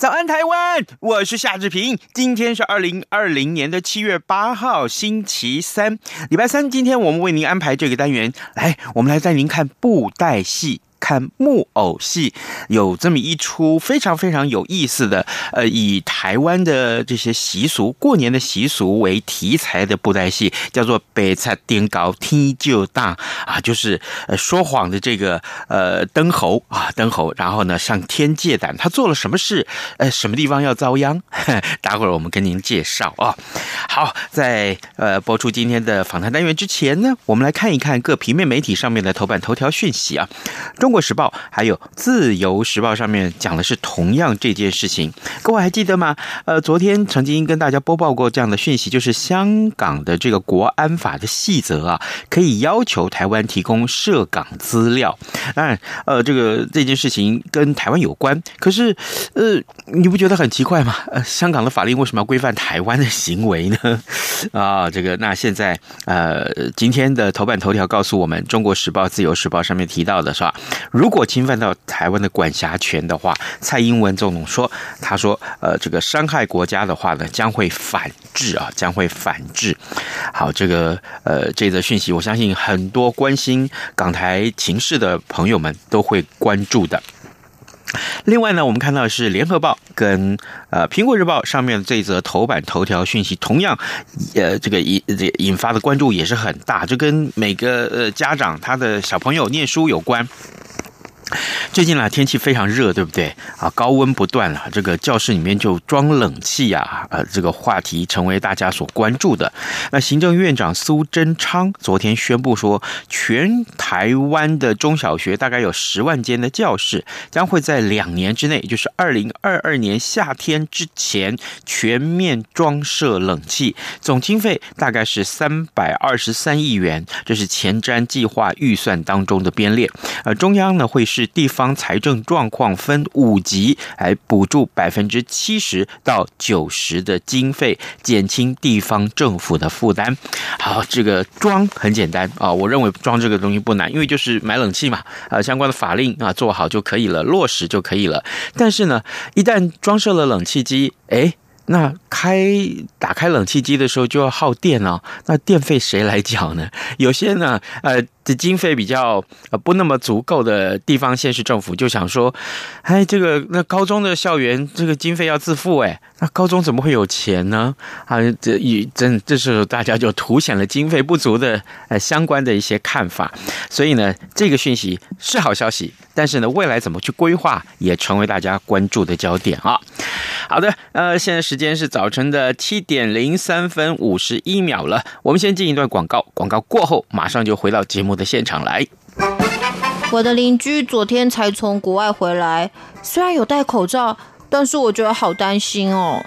早安台湾，我是夏志平。今天是二零二零年的七月八号，星期三，礼拜三。今天我们为您安排这个单元，来，我们来带您看布袋戏。看木偶戏，有这么一出非常非常有意思的，呃，以台湾的这些习俗、过年的习俗为题材的布袋戏，叫做《白贼颠高天就大》啊，就是呃说谎的这个呃灯猴啊灯猴，然后呢向天借胆，他做了什么事？呃，什么地方要遭殃？待会儿我们跟您介绍啊。好，在呃播出今天的访谈单元之前呢，我们来看一看各平面媒体上面的头版头条讯息啊，中。国时报还有自由时报上面讲的是同样这件事情，各位还记得吗？呃，昨天曾经跟大家播报过这样的讯息，就是香港的这个国安法的细则啊，可以要求台湾提供涉港资料。当然，呃，这个这件事情跟台湾有关，可是，呃，你不觉得很奇怪吗？呃，香港的法令为什么要规范台湾的行为呢？啊，这个那现在呃，今天的头版头条告诉我们，中国时报、自由时报上面提到的是吧？如果侵犯到台湾的管辖权的话，蔡英文总统说：“他说，呃，这个伤害国家的话呢，将会反制啊，将会反制。”好，这个呃，这则讯息，我相信很多关心港台情势的朋友们都会关注的。另外呢，我们看到是联合报跟呃苹果日报上面这则头版头条讯息，同样呃这个引这引发的关注也是很大，就跟每个呃家长他的小朋友念书有关。最近呢，天气非常热，对不对啊？高温不断了，这个教室里面就装冷气啊，呃，这个话题成为大家所关注的。那行政院长苏贞昌昨天宣布说，全台湾的中小学大概有十万间的教室，将会在两年之内，也就是二零二二年夏天之前全面装设冷气，总经费大概是三百二十三亿元，这是前瞻计划预算当中的编列。呃，中央呢会是。地方财政状况分五级来补助百分之七十到九十的经费，减轻地方政府的负担。好，这个装很简单啊，我认为装这个东西不难，因为就是买冷气嘛，啊，相关的法令啊做好就可以了，落实就可以了。但是呢，一旦装设了冷气机，哎。那开打开冷气机的时候就要耗电哦，那电费谁来缴呢？有些呢，呃，这经费比较呃不那么足够的地方县市政府就想说，哎，这个那高中的校园这个经费要自付哎，那高中怎么会有钱呢？啊，这一真这时候大家就凸显了经费不足的呃相关的一些看法，所以呢，这个讯息是好消息，但是呢，未来怎么去规划也成为大家关注的焦点啊。好的，呃，现在时间是早晨的七点零三分五十一秒了。我们先进一段广告，广告过后马上就回到节目的现场来。我的邻居昨天才从国外回来，虽然有戴口罩，但是我觉得好担心哦。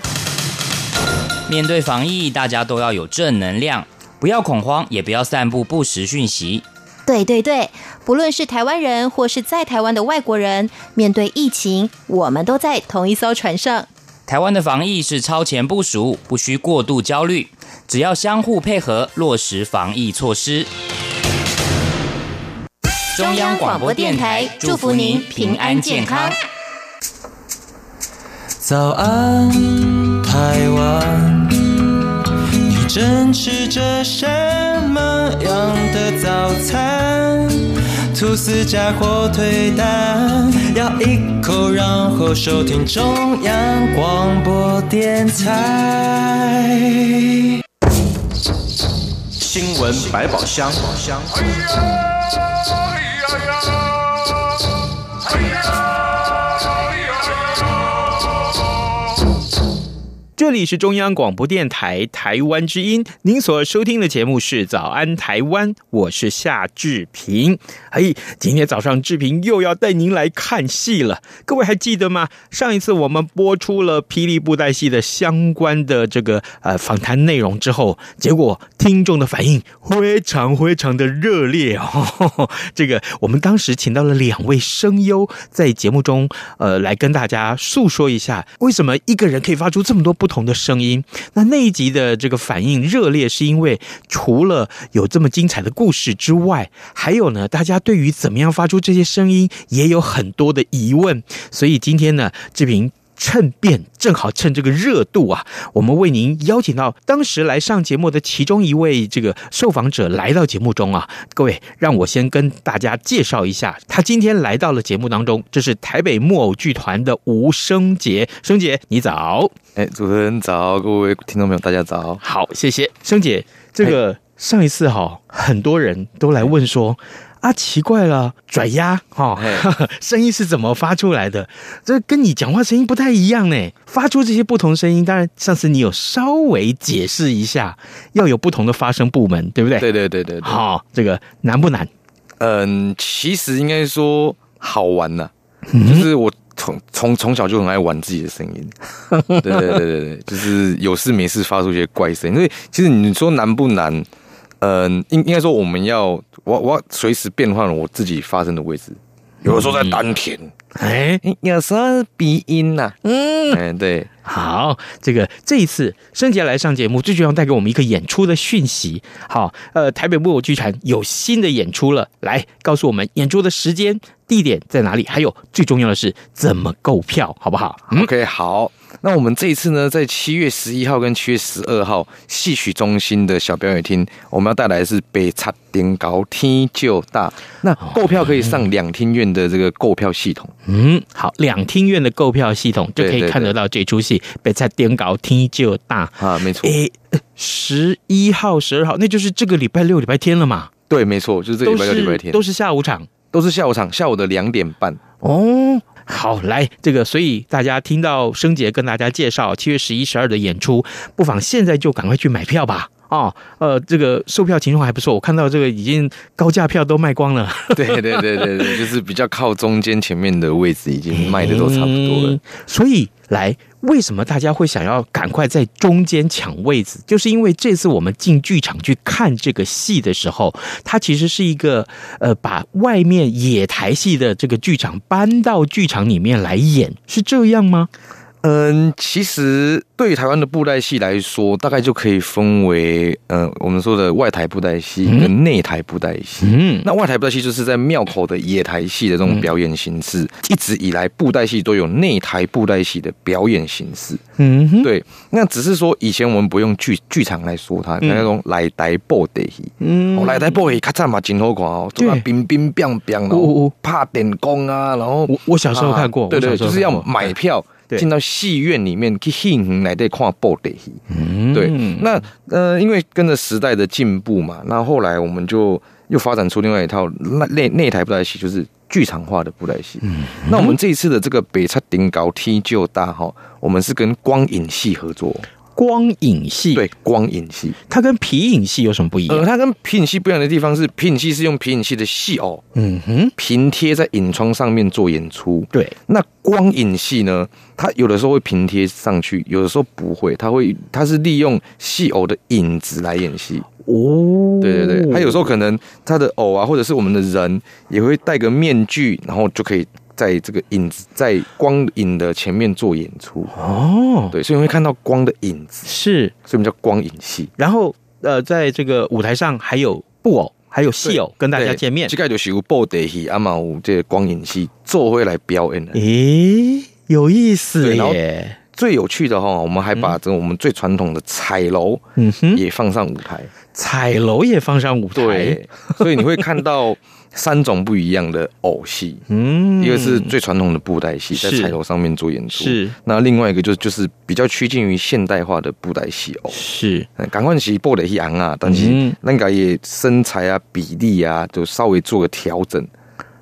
面对防疫，大家都要有正能量，不要恐慌，也不要散布不实讯息。对对对，不论是台湾人或是在台湾的外国人，面对疫情，我们都在同一艘船上。台湾的防疫是超前部署，不需过度焦虑，只要相互配合，落实防疫措施。中央广播电台祝福您平安健康。早安，台湾，你正吃着什么样的早餐？吐司加火腿蛋，咬一口，然后收听中央广播电台。新闻百宝箱。这里是中央广播电台台湾之音，您所收听的节目是《早安台湾》，我是夏志平。嘿，今天早上志平又要带您来看戏了。各位还记得吗？上一次我们播出了霹雳布袋戏的相关的这个呃访谈内容之后，结果听众的反应非常非常的热烈哦。这个我们当时请到了两位声优在节目中，呃，来跟大家诉说一下为什么一个人可以发出这么多不同的声音，那那一集的这个反应热烈，是因为除了有这么精彩的故事之外，还有呢，大家对于怎么样发出这些声音也有很多的疑问。所以今天呢，志平。趁便正好趁这个热度啊，我们为您邀请到当时来上节目的其中一位这个受访者来到节目中啊。各位，让我先跟大家介绍一下，他今天来到了节目当中，这是台北木偶剧团的吴升杰。升杰，你早！哎，主持人早，各位听众朋友，大家早。好，谢谢升杰。这个上一次哈，很多人都来问说。啊，奇怪了，拽鸭哈，声音是怎么发出来的？这跟你讲话声音不太一样呢。发出这些不同声音，当然上次你有稍微解释一下，要有不同的发声部门，对不对？对对对对，对。好，这个难不难？嗯，其实应该说好玩呢、啊嗯，就是我从从从小就很爱玩自己的声音。对对对对对，就是有事没事发出一些怪声。因为其实你说难不难？嗯，应应该说我们要我我随时变换我自己发声的位置，有的时候在丹田，哎、嗯，有时候是鼻音呐、啊，嗯，哎，对，好，这个这一次升杰来上节目，最重要带给我们一个演出的讯息。好，呃，台北木偶剧团有新的演出了，来告诉我们演出的时间、地点在哪里，还有最重要的是怎么购票，好不好、嗯、？OK，好。那我们这一次呢，在七月十一号跟七月十二号戏曲中心的小表演厅，我们要带来的是《白贼登高天就大》。那购票可以上两厅院的这个购票系统。嗯，好，两厅院的购票系统就可以看得到这出戏《白贼登高天就大》啊，没错。诶，十一号、十二号，那就是这个礼拜六、礼拜天了嘛？对，没错，就是这个礼拜六、礼拜天，都是下午场，都是下午场，下午的两点半。哦。好，来这个，所以大家听到生姐跟大家介绍七月十一、十二的演出，不妨现在就赶快去买票吧。哦，呃，这个售票情况还不错，我看到这个已经高价票都卖光了。对对对对对，就是比较靠中间前面的位置已经卖的都差不多了。嗯，所以来。为什么大家会想要赶快在中间抢位子？就是因为这次我们进剧场去看这个戏的时候，它其实是一个呃，把外面野台戏的这个剧场搬到剧场里面来演，是这样吗？嗯，其实对于台湾的布袋戏来说，大概就可以分为，嗯，我们说的外台布袋戏跟内台布袋戏。嗯，那外台布袋戏就是在庙口的野台戏的这种表演形式。一直以来，布袋戏都有内台布袋戏的表演形式。嗯，对。那只是说，以前我们不用剧剧场来说它，那种来台布袋戏。嗯，来台布袋戏咔嚓嘛，真好看哦，做啊冰冰冰冰，然后怕点光啊，然后我我小时候看过，对对，就是要买票。进到戏院里面去欣来在看布袋戏，对，那呃，因为跟着时代的进步嘛，那后来我们就又发展出另外一套那那那台布袋戏，就是剧场化的布袋戏。嗯，那我们这一次的这个北侧顶高踢就大哈，我们是跟光影戏合作。光影戏，对，光影戏，它跟皮影戏有什么不一样？呃，它跟皮影戏不一样的地方是，皮影戏是用皮影戏的戏偶，嗯哼，平贴在影窗上面做演出。对，那光影戏呢，它有的时候会平贴上去，有的时候不会，它会，它是利用戏偶的影子来演戏。哦，对对对，它有时候可能它的偶啊，或者是我们的人也会戴个面具，然后就可以。在这个影子在光影的前面做演出哦，对，所以你会看到光的影子，是，所以我们叫光影戏。然后呃，在这个舞台上还有布偶，还有戏偶跟大家见面。这个就是有布袋戏，阿嘛有这个光影戏做回来表演的。咦，有意思耶！最有趣的哈，我们还把这个我们最传统的彩楼，嗯哼，也放上舞台。彩楼也放上舞台，对，所以你会看到。三种不一样的偶戏，嗯，一个是最传统的布袋戏，在彩楼上面做演出，是。那另外一个就就是比较趋近于现代化的布袋戏偶，是。赶快是布袋戏昂啊，但是那个也身材啊、比例啊，就稍微做个调整。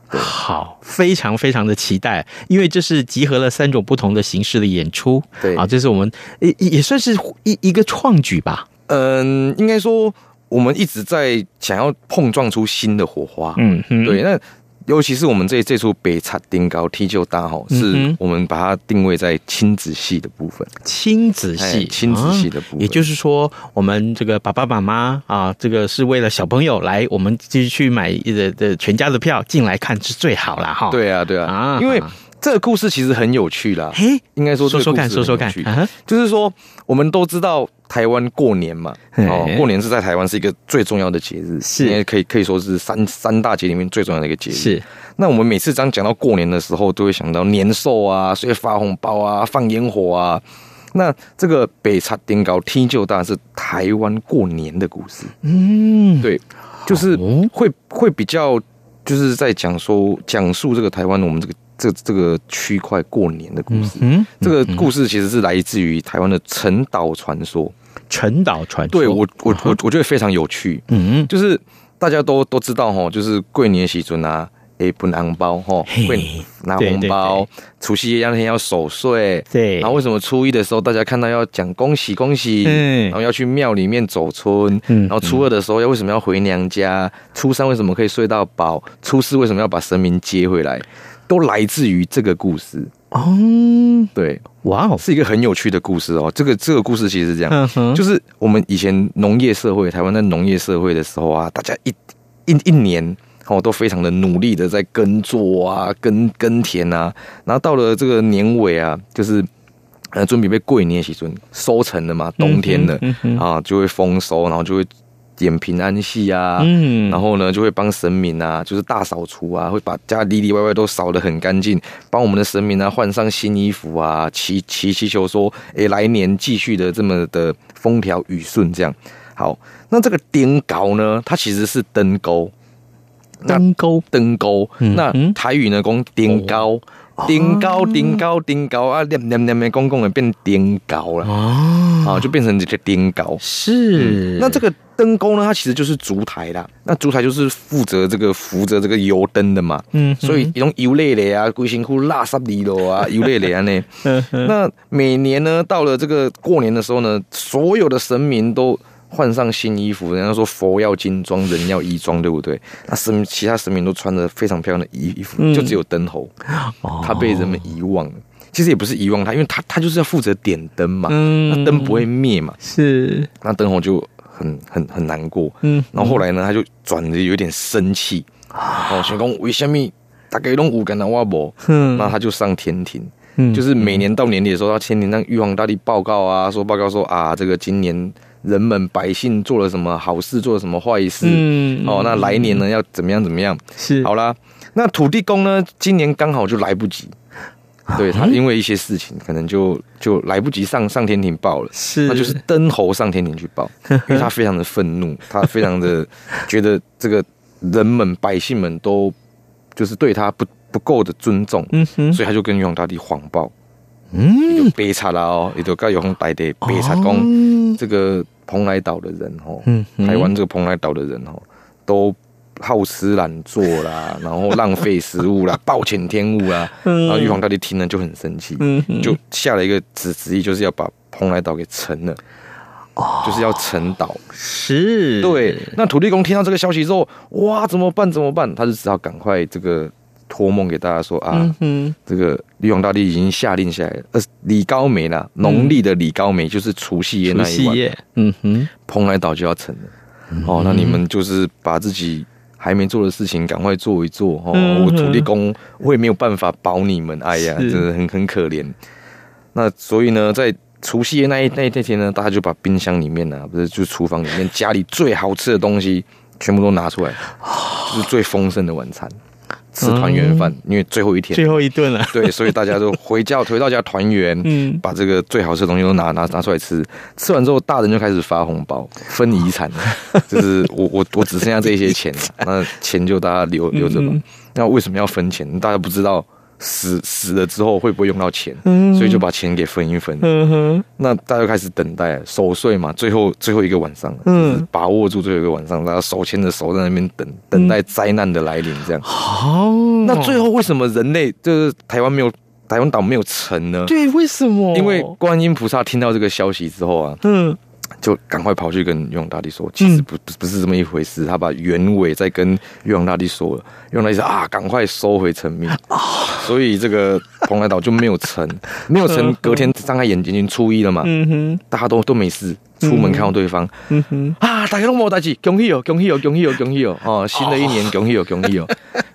好，非常非常的期待，因为这是集合了三种不同的形式的演出。对啊，这是我们也也算是一一个创举吧。嗯，应该说我们一直在想要碰撞出新的火花。嗯，嗯对，那。尤其是我们这这出北叉丁高踢就大吼，是我们把它定位在亲子戏的部分。亲子戏，亲子戏的部分，也就是说，我们这个爸爸妈妈啊，这个是为了小朋友来，我们继续去买的的全家的票进来看是最好了哈。对啊，对啊，啊，因为这个故事其实很有趣啦。嘿，应该说说说看，说说看，就是说我们都知道。台湾过年嘛，哦，过年是在台湾是一个最重要的节日，是，因为可以可以说是三三大节里面最重要的一个节日。是，那我们每次当讲到过年的时候，都会想到年兽啊，所以发红包啊，放烟火啊。那这个北插顶高天就大是台湾过年的故事。嗯，对，就是会会比较就是在讲说讲述这个台湾我们这个这这个区块过年的故事。嗯，这个故事其实是来自于台湾的陈岛传说。陈岛传说，对我我我我觉得非常有趣，嗯，就是大家都都知道哈，就是过年时阵啊，诶，分红包哈，会拿红包，除夕夜那天要守岁，对，然后为什么初一的时候大家看到要讲恭喜恭喜，嗯，然后要去庙里面走春，嗯，然后初二的时候要为什么要回娘家，初三为什么可以睡到饱，初四为什么要把神明接回来，都来自于这个故事。哦，对，哇哦，是一个很有趣的故事哦。这个这个故事其实是这样，就是我们以前农业社会，台湾在农业社会的时候啊，大家一一一年哦都非常的努力的在耕作啊，耕耕田啊，然后到了这个年尾啊，就是呃准备被过年时阵收成了嘛，冬天了啊，就会丰收，然后就会。点平安戏啊，嗯，然后呢，就会帮神明啊，就是大扫除啊，会把家里里外外都扫得很干净，帮我们的神明啊换上新衣服啊，祈祈祈求说，哎，来年继续的这么的风调雨顺这样。好，那这个顶高呢，它其实是灯钩，灯钩，灯钩。那台语呢，讲顶高。顶高顶高顶高啊！念念念念，公公也变顶高了啊！就变成这个顶高。是、嗯，那这个灯钩呢？它其实就是烛台啦。那烛台就是负责这个扶着这个油灯的嘛。嗯，所以用油类的啊，龟辛苦拉萨里罗啊，油类的啊呢。那每年呢，到了这个过年的时候呢，所有的神明都。换上新衣服，人家说佛要金装，人要衣装，对不对？那神其他神明都穿着非常漂亮的衣服，嗯、就只有灯猴，他被人们遗忘了。其实也不是遗忘他，因为他他就是要负责点灯嘛，嗯、那灯不会灭嘛。是，那灯猴就很很很难过。嗯，然后后来呢，他就转的有点生气。哦，想讲为什么大家拢有跟他我无？嗯，那他就上天庭。嗯，就是每年到年底的时候，他天庭让玉皇大帝报告啊，说报告说啊，这个今年。人们百姓做了什么好事，做了什么坏事？嗯，哦，那来年呢要怎么样？怎么样？是好啦。那土地公呢？今年刚好就来不及，对他因为一些事情，可能就就来不及上上天庭报了。是，那就是登猴上天庭去报，因为他非常的愤怒，他非常的觉得这个人们百姓们都就是对他不不够的尊重，嗯哼，所以他就跟玉皇大帝谎报。嗯，北插啦哦，也就跟玉皇大帝北插讲，这个蓬莱岛的人哦，台湾这个蓬莱岛的人哦，都好吃懒做啦，然后浪费食物啦，暴殄天物啦，然后玉皇大帝听了就很生气，就下了一个旨旨意，就是要把蓬莱岛给沉了，就是要沉岛。是，对。那土地公听到这个消息之后，哇，怎么办？怎么办？他就只好赶快这个。托梦给大家说啊，嗯、哼这个玉皇大帝已经下令下来了，呃，李高梅啦，农历的李高梅就是除夕夜那一晚，嗯哼，蓬莱岛就要沉了，嗯、哦，那你们就是把自己还没做的事情赶快做一做哦，嗯、我土地公我也没有办法保你们，哎呀，真的很很可怜。那所以呢，在除夕夜那一那一天呢，大家就把冰箱里面呢，不是就厨房里面家里最好吃的东西全部都拿出来，就是最丰盛的晚餐。吃团圆饭，因为最后一天，最后一顿了。对，所以大家都回家，回到家团圆，嗯，把这个最好吃的东西都拿拿拿出来吃。吃完之后，大人就开始发红包，分遗产，就是我我我只剩下这些钱，那钱就大家留留着吧。那为什么要分钱？大家不知道死死了之后会不会用到钱，嗯所以就把钱给分一分。嗯哼，那大家就开始等待守岁嘛，最后最后一个晚上，嗯就是把握住最后一个晚上，大家手牵着手在那边等等待灾难的来临，这样。好，那最后为什么人类就是台湾没有台湾岛没有沉呢？对，为什么？因为观音菩萨听到这个消息之后啊，嗯，就赶快跑去跟玉皇大帝说，其实不不不是这么一回事。他把原委再跟玉皇大帝说了，玉皇大帝说啊，赶快收回成命。所以这个蓬莱岛就没有成，没有成。隔天张开眼睛，已经初一了嘛，嗯哼，大家都都没事。出门看到对方，嗯哼，啊，大家都没大事，恭喜哦，恭喜哦，恭喜哦，恭喜哦，哦，新的一年 恭喜哦，恭喜哦。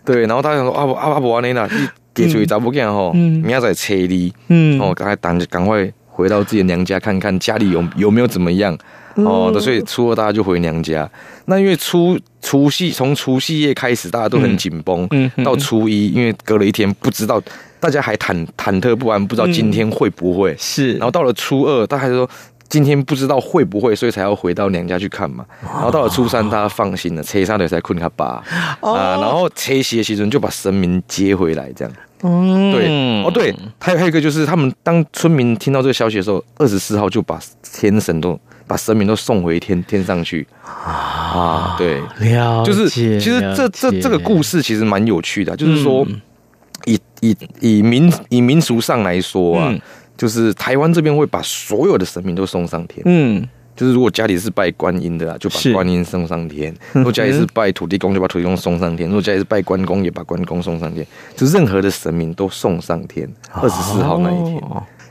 对，然后大家说啊啊啊，不安尼啦，你给出去找不见吼，明仔载车你，嗯，哦，赶快等赶快回到自己的娘家看看家里有有没有怎么样。哦，所以初二大家就回娘家。那因为初除夕从除夕夜开始，大家都很紧绷，嗯嗯到初一，因为隔了一天，不知道大家还忐忐忑不安，不知道今天会不会。是，然后到了初二，大家就说今天不知道会不会，所以才要回到娘家去看嘛。然后到了初三，大家放心了，车上的才困他爸啊。然后车夕的时阵就把神明接回来，这样。嗯，对，哦对，还有还有一个就是，他们当村民听到这个消息的时候，二十四号就把天神都把神明都送回天天上去。啊。对，了解，就是其实这这这个故事其实蛮有趣的，就是说以以以民以民俗上来说啊。就是台湾这边会把所有的神明都送上天，嗯，就是如果家里是拜观音的啊，就把观音送上天；如果家里是拜土地公，就把土地公送上天；如果家里是拜关公，也把关公送上天。就任何的神明都送上天。二十四号那一天，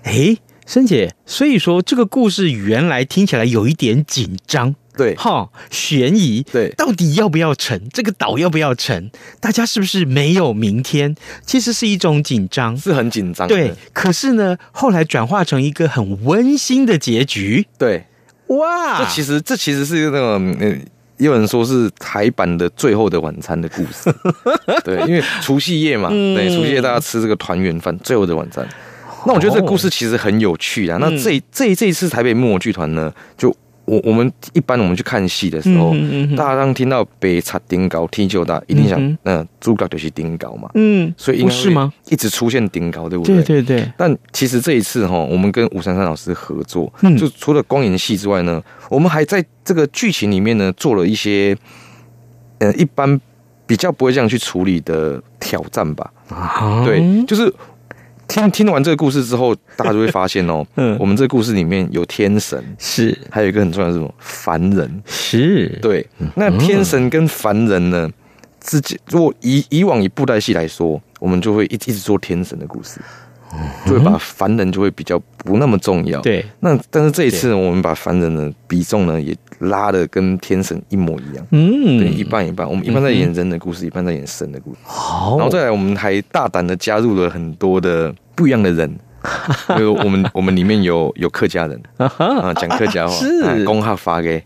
哎，申姐，所以说这个故事原来听起来有一点紧张。对，哈，悬疑，对，到底要不要成？这个岛要不要成？大家是不是没有明天？其实是一种紧张，是很紧张。对，可是呢，后来转化成一个很温馨的结局。对，哇，这其实这其实是那个，嗯，有人说是台版的《最后的晚餐》的故事。对，因为除夕夜嘛，嗯、对，除夕夜大家吃这个团圆饭，《最后的晚餐》。那我觉得这个故事其实很有趣啊。哦、那这这这一次台北木偶剧团呢，就。我我们一般我们去看戏的时候，嗯嗯嗯、大家当听到北插顶高天就大，一定想，嗯，呃、主角就是顶高嘛，嗯，所以应该是吗？一直出现顶高，对不对？对对对。但其实这一次哈，我们跟吴珊珊老师合作，嗯、就除了光影戏之外呢，我们还在这个剧情里面呢做了一些，呃，一般比较不会这样去处理的挑战吧。啊，对，就是。听听完这个故事之后，大家就会发现哦，嗯，我们这个故事里面有天神，是，还有一个很重要的是什么？凡人，是，对。那天神跟凡人呢，自己如果以以往以布袋戏来说，我们就会一一直做天神的故事，就会把凡人就会比较不那么重要。对。那但是这一次呢，我们把凡人的比重呢也拉的跟天神一模一样，嗯，对，一半一半。我们一半在演人的故事，一半在演神的故事。好，然后再来，我们还大胆的加入了很多的不一样的人，比如我们 我们里面有有客家人。啊，讲客家话，是。公哈发给，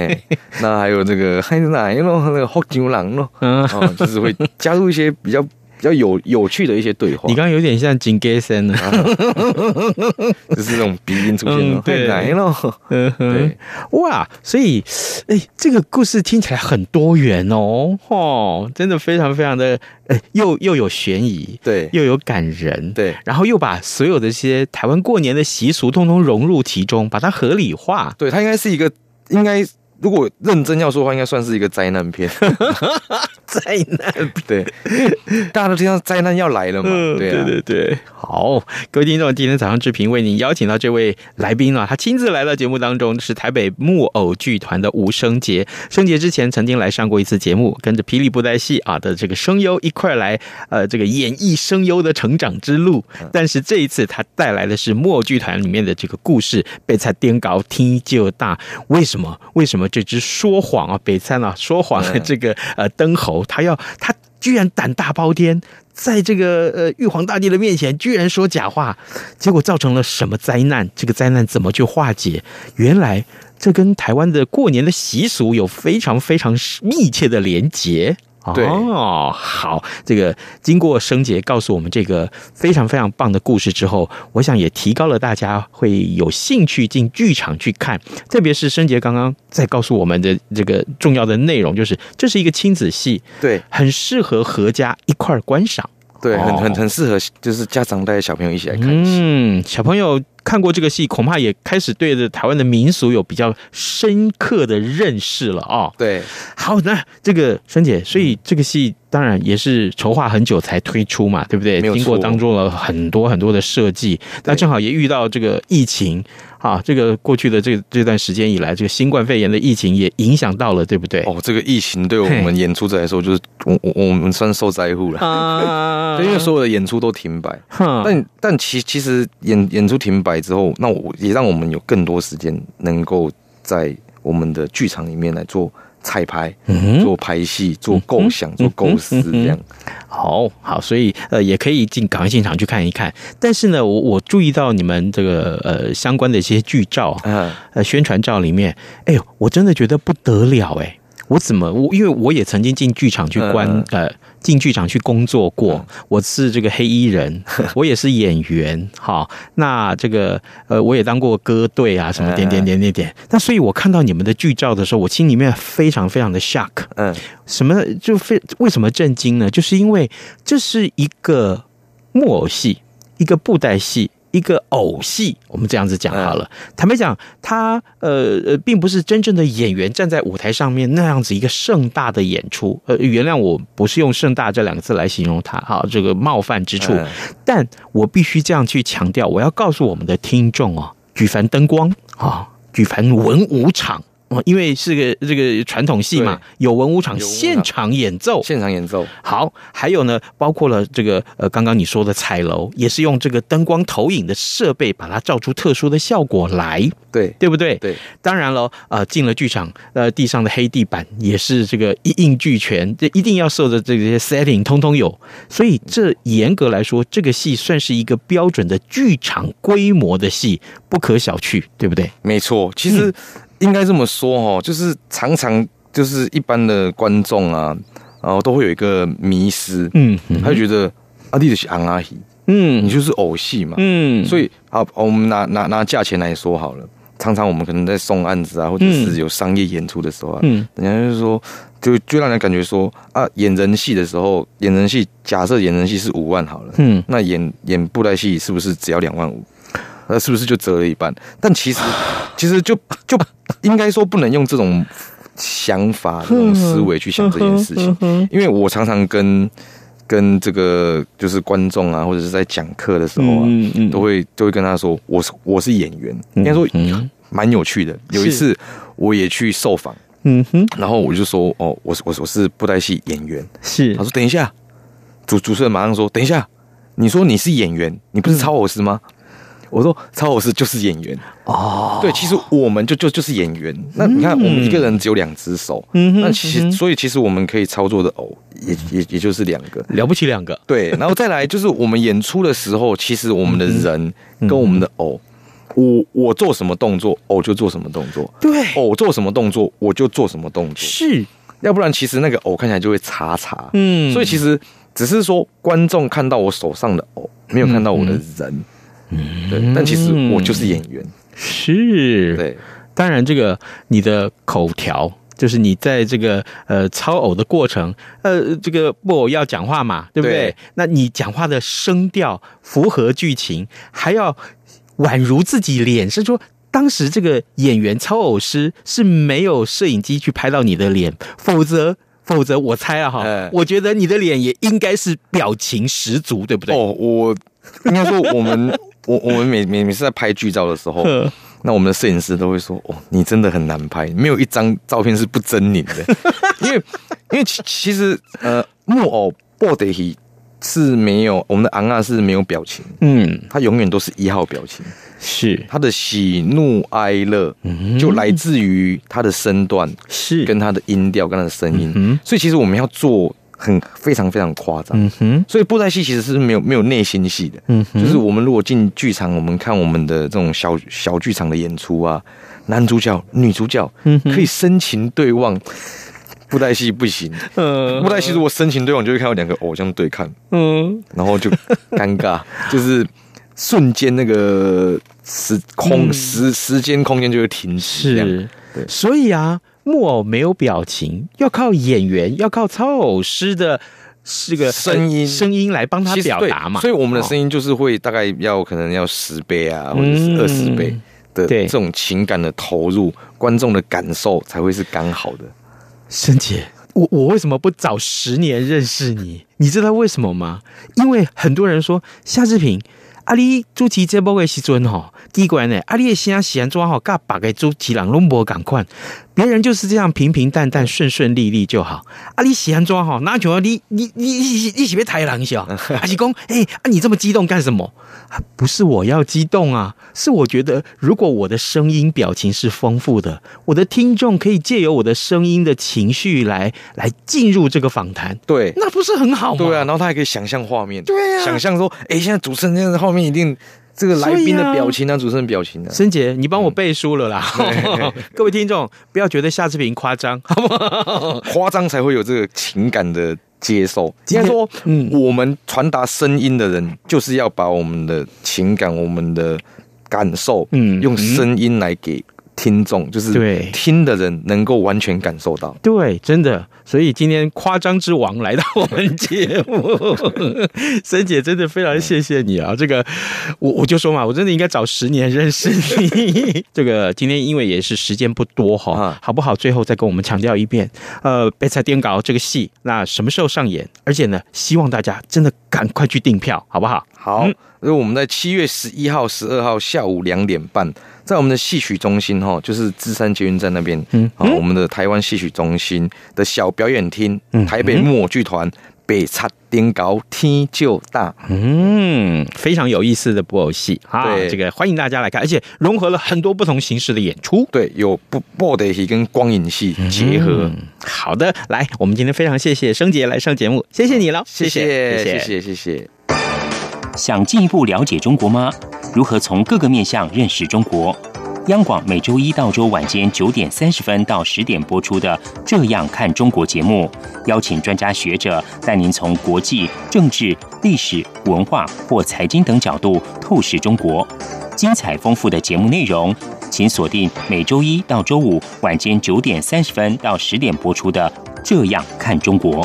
那还有这个还有哪一种那个福州人咯，哦，就是会加入一些比较。比较有有趣的一些对话，你刚刚有点像金给森了，就是那种鼻音出现了，对，来了，对，哇，所以，哎，这个故事听起来很多元哦，哦，真的非常非常的，哎，又又有悬疑，对，又有感人，对，然后又把所有的一些台湾过年的习俗通通融入其中，把它合理化，对，它应该是一个应该。如果认真要说的话，应该算是一个灾难片。灾难，对，大家都听到灾难要来了嘛？对啊，对对对。好，各位听众，今天早上志平为您邀请到这位来宾啊，他亲自来到节目当中，是台北木偶剧团的吴升杰。升杰之前曾经来上过一次节目，跟着霹雳布袋戏啊的这个声优一块来，呃，这个演绎声优的成长之路。但是这一次他带来的是木偶剧团里面的这个故事，被他颠高天就大。为什么？为什么？这只说谎啊，北餐啊，说谎的这个呃灯猴，他要他居然胆大包天，在这个呃玉皇大帝的面前居然说假话，结果造成了什么灾难？这个灾难怎么去化解？原来这跟台湾的过年的习俗有非常非常密切的连结。对哦，好，这个经过升杰告诉我们这个非常非常棒的故事之后，我想也提高了大家会有兴趣进剧场去看。特别是升杰刚刚在告诉我们的这个重要的内容，就是这是一个亲子戏，对，很适合合家一块儿观赏。对，很很哦很适合，就是家长带小朋友一起来看戏。嗯，小朋友看过这个戏，恐怕也开始对着台湾的民俗有比较深刻的认识了哦。对，好，那这个孙姐，所以这个戏当然也是筹划很久才推出嘛，对不对？经过当中了很多很多的设计，那正好也遇到这个疫情啊，这个过去的这这段时间以来，这个新冠肺炎的疫情也影响到了，对不对？哦，这个疫情对我们演出者来说，就是我我我们算受灾户了。啊 对，因为所有的演出都停摆。但但其其实演演出停摆之后，那我也让我们有更多时间能够在我们的剧场里面来做彩排、做拍戏、做构想、做构思这样。好好，所以呃，也可以进赶快进场去看一看。但是呢，我我注意到你们这个呃相关的一些剧照、嗯，呃宣传照里面，哎呦，我真的觉得不得了哎！我怎么我因为我也曾经进剧场去观、嗯呃进剧场去工作过，嗯我是这个黑衣人，我也是演员哈。那这个呃我也当过歌队啊什么点点点点点。那所以我看到你们的剧照的时候，我心里面非常非常的 shock。嗯，什么就非为什么震惊呢？就是因为这是一个木偶戏，一个布袋戏，一个偶戏。我们这样子讲好了。坦白讲，他呃呃，并不是真正的演员站在舞台上面那样子一个盛大的演出。呃，原谅我不是用盛大这两个字来形容他，哈，这个冒犯之处。嗯但我必须这样去强调，我要告诉我们的听众哦，举凡灯光啊，举凡文武场。哦，因为是个这个传统戏嘛，有文武场现场演奏，现场演奏。好，还有呢，包括了这个呃，刚刚你说的彩楼，也是用这个灯光投影的设备把它照出特殊的效果来，对。对不对？对，当然了，呃，进了剧场，呃，地上的黑地板也是这个一应俱全，这一定要受的这些 setting 通通有，所以这严格来说，这个戏算是一个标准的剧场规模的戏，不可小觑，对不对？没错，其实应该这么说哦，就是常常就是一般的观众啊，然后都会有一个迷思，嗯他就觉得啊，你就是昂阿姨，嗯。你就是偶戏嘛，嗯，所以啊，我们拿拿拿价钱来说好了。常常我们可能在送案子啊，或者是有商业演出的时候啊，嗯。人家就是说，就就让人感觉说啊，演人戏的时候，演人戏，假设演人戏是五万好了，嗯。那演演布袋戏是不是只要两万五？那是不是就折了一半？但其实 其实就就应该说不能用这种想法、这种思维去想这件事情，因为我常常跟跟这个就是观众啊，或者是在讲课的时候啊，嗯嗯。都会都会跟他说，我是我是演员，应该说嗯。蛮有趣的。有一次我也去受访，嗯哼，然后我就说，哦，我是我是我是布袋戏演员。是。他说，等一下，主主持人马上说，等一下，你说你是演员，你不是超偶师吗？我说超偶师就是演员。哦，对，其实我们就就就是演员。那你看，我们一个人只有两只手，嗯那其实嗯所以其实我们可以操作的偶也也也就是两个。了不起两个，对，然后再来就是我们演出的时候，其实我们的人跟我们的偶，我我做什么动作，偶就做什么动作；对，偶做什么动作，我就做什么动作。是，要不然其实那个偶看起来就会叉叉。嗯。所以其实只是说观众看到我手上的偶，没有看到我的人。嗯，对，但其实我就是演员。是，对，当然这个你的口条。就是你在这个呃操偶的过程，呃，这个布偶要讲话嘛，对不对？对那你讲话的声调符合剧情，还要宛如自己脸，是说当时这个演员超偶师是没有摄影机去拍到你的脸，否则否则我猜啊哈，哎我觉得你的脸也应该是表情十足，对不对？哦，我应该说我们我我们每每每次在拍剧照的时候，那我们的摄影师都会说：“哦，你真的很难拍，没有一张照片是不狰狞的。”因为因为其其实呃木偶布袋戏是没有我们的昂啊是没有表情，嗯，他永远都是一号表情，是。他的喜怒哀乐就来自于他的身段是。跟他的音调跟他的声音，嗯所以其实我们要做很非常非常夸张。嗯哼，所以布袋戏其实是没有没有内心戏的，嗯哼。就是我们如果进剧场，我们看我们的这种小小剧场的演出啊，男主角、女主角嗯哼。可以深情对望，布袋戏不行。嗯布袋戏如果深情对望，就会看到两个偶像对看，嗯。然后就 尴尬，就是瞬间那个时空嗯。时时间空间就会停止。对，所以啊，木偶没有表情，要靠演员，要靠操偶师的是个声音声音来帮他表达嘛。所以我们的声音就是会大概要可能要十倍啊，或者是二十倍的这种情感的投入，观众的感受才会是刚好的。申姐，我我为什么不早十年认识你？你知道为什么吗？因为很多人说夏志平。阿里主持节目的时阵吼，奇怪呢，阿里的声是安怎吼，甲别个主持人拢无共款，别人就是这样平平淡淡、顺顺利利就好。啊，你喜安怎吼，哪像你你你你你是要抬人是吧？还是讲，哎，啊你这么激动干什么？不是我要激动啊，是我觉得如果我的声音表情是丰富的，我的听众可以借由我的声音的情绪来来进入这个访谈，对，那不是很好吗？对啊，然后他还可以想象画面，对啊，想象说，哎，现在主持人这样的画面一定这个来宾的表情啊，主持人表情啊，沈姐，你帮我背书了啦，嗯、各位听众不要觉得夏志平夸张，好不好？夸张才会有这个情感的。接受，应该说，嗯，我们传达声音的人，就是要把我们的情感、我们的感受，嗯，用声音来给听众，就是对听的人能够完全感受到。对，真的。所以今天夸张之王来到我们节目，森姐真的非常谢谢你啊！这个我我就说嘛，我真的应该早十年认识你。这个今天因为也是时间不多哈，好不好？最后再跟我们强调一遍，呃，《北菜颠稿》这个戏那什么时候上演？而且呢，希望大家真的赶快去订票，好不好？好，因为我们在七月十一号、十二号下午两点半。在我们的戏曲中心哈，就是芝山捷运站那边，嗯，啊，我们的台湾戏曲中心的小表演厅，嗯，台北木偶剧团北插丁高天就大，嗯，非常有意思的布偶戏。啊，这个欢迎大家来看，而且融合了很多不同形式的演出，对，有布布袋戏跟光影戏结合。嗯、好的，来，我们今天非常谢谢生杰来上节目，谢谢你了，谢谢，谢谢，谢谢，谢谢。想进一步了解中国吗？如何从各个面向认识中国？央广每周一到周晚间九点三十分到十点播出的《这样看中国》节目，邀请专家学者带您从国际、政治、历史、文化或财经等角度透视中国。精彩丰富的节目内容，请锁定每周一到周五晚间九点三十分到十点播出的《这样看中国》。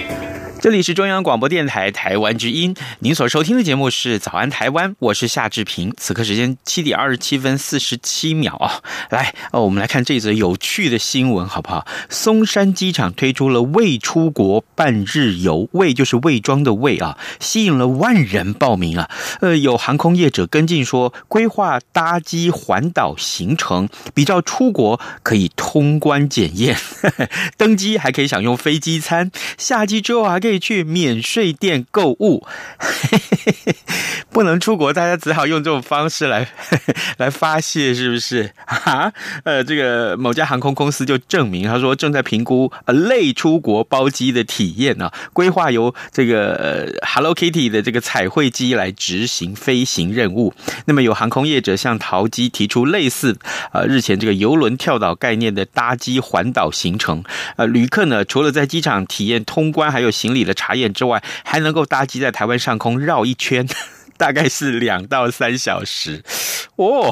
这里是中央广播电台台湾之音，您所收听的节目是《早安台湾》，我是夏志平。此刻时间七点二十七分四十七秒啊，来哦，我们来看这则有趣的新闻，好不好？松山机场推出了未出国半日游，未就是未装的未啊，吸引了万人报名啊。呃，有航空业者跟进说，规划搭机环岛行程，比照出国可以通关检验，登机还可以享用飞机餐，下机之后还可以。可以去免税店购物，不能出国，大家只好用这种方式来 来发泄，是不是 啊？呃，这个某家航空公司就证明，他说正在评估呃类出国包机的体验呢，规划由这个呃 Hello Kitty 的这个彩绘机来执行飞行任务。那么有航空业者向桃机提出类似呃日前这个邮轮跳岛概念的搭机环岛行程，呃，旅客呢除了在机场体验通关，还有行李。的查验之外，还能够搭机在台湾上空绕一圈，大概是两到三小时，哦，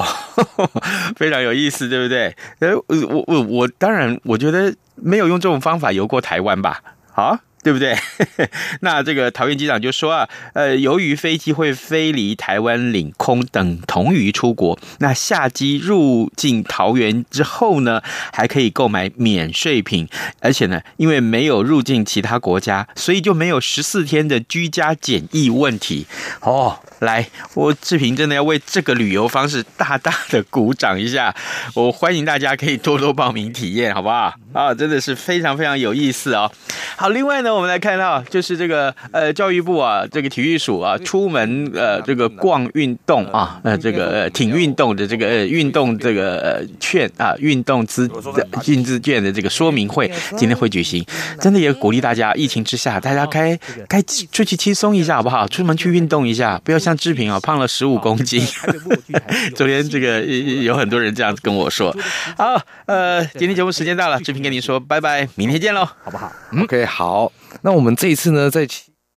非常有意思，对不对？呃，我我我当然，我觉得没有用这种方法游过台湾吧，啊。对不对？那这个桃园机长就说啊，呃，由于飞机会飞离台湾领空，等同于出国。那下机入境桃园之后呢，还可以购买免税品，而且呢，因为没有入境其他国家，所以就没有十四天的居家检疫问题。哦，来，我志平真的要为这个旅游方式大大的鼓掌一下。我欢迎大家可以多多报名体验，好不好？啊，真的是非常非常有意思啊、哦。好，另外呢，我们来看到就是这个呃教育部啊，这个体育署啊，出门呃这个逛运动啊，呃这个呃挺运动的这个呃运动这个呃券啊，运动资运资券的这个说明会，今天会举行，真的也鼓励大家，疫情之下，大家该该出去轻松一下好不好？出门去运动一下，不要像志平啊胖了十五公斤。昨天这个有很多人这样子跟我说。好，呃，今天节目时间到了，志平跟你说拜拜，明天见喽，好不好？OK，好，那我们这一次呢，在。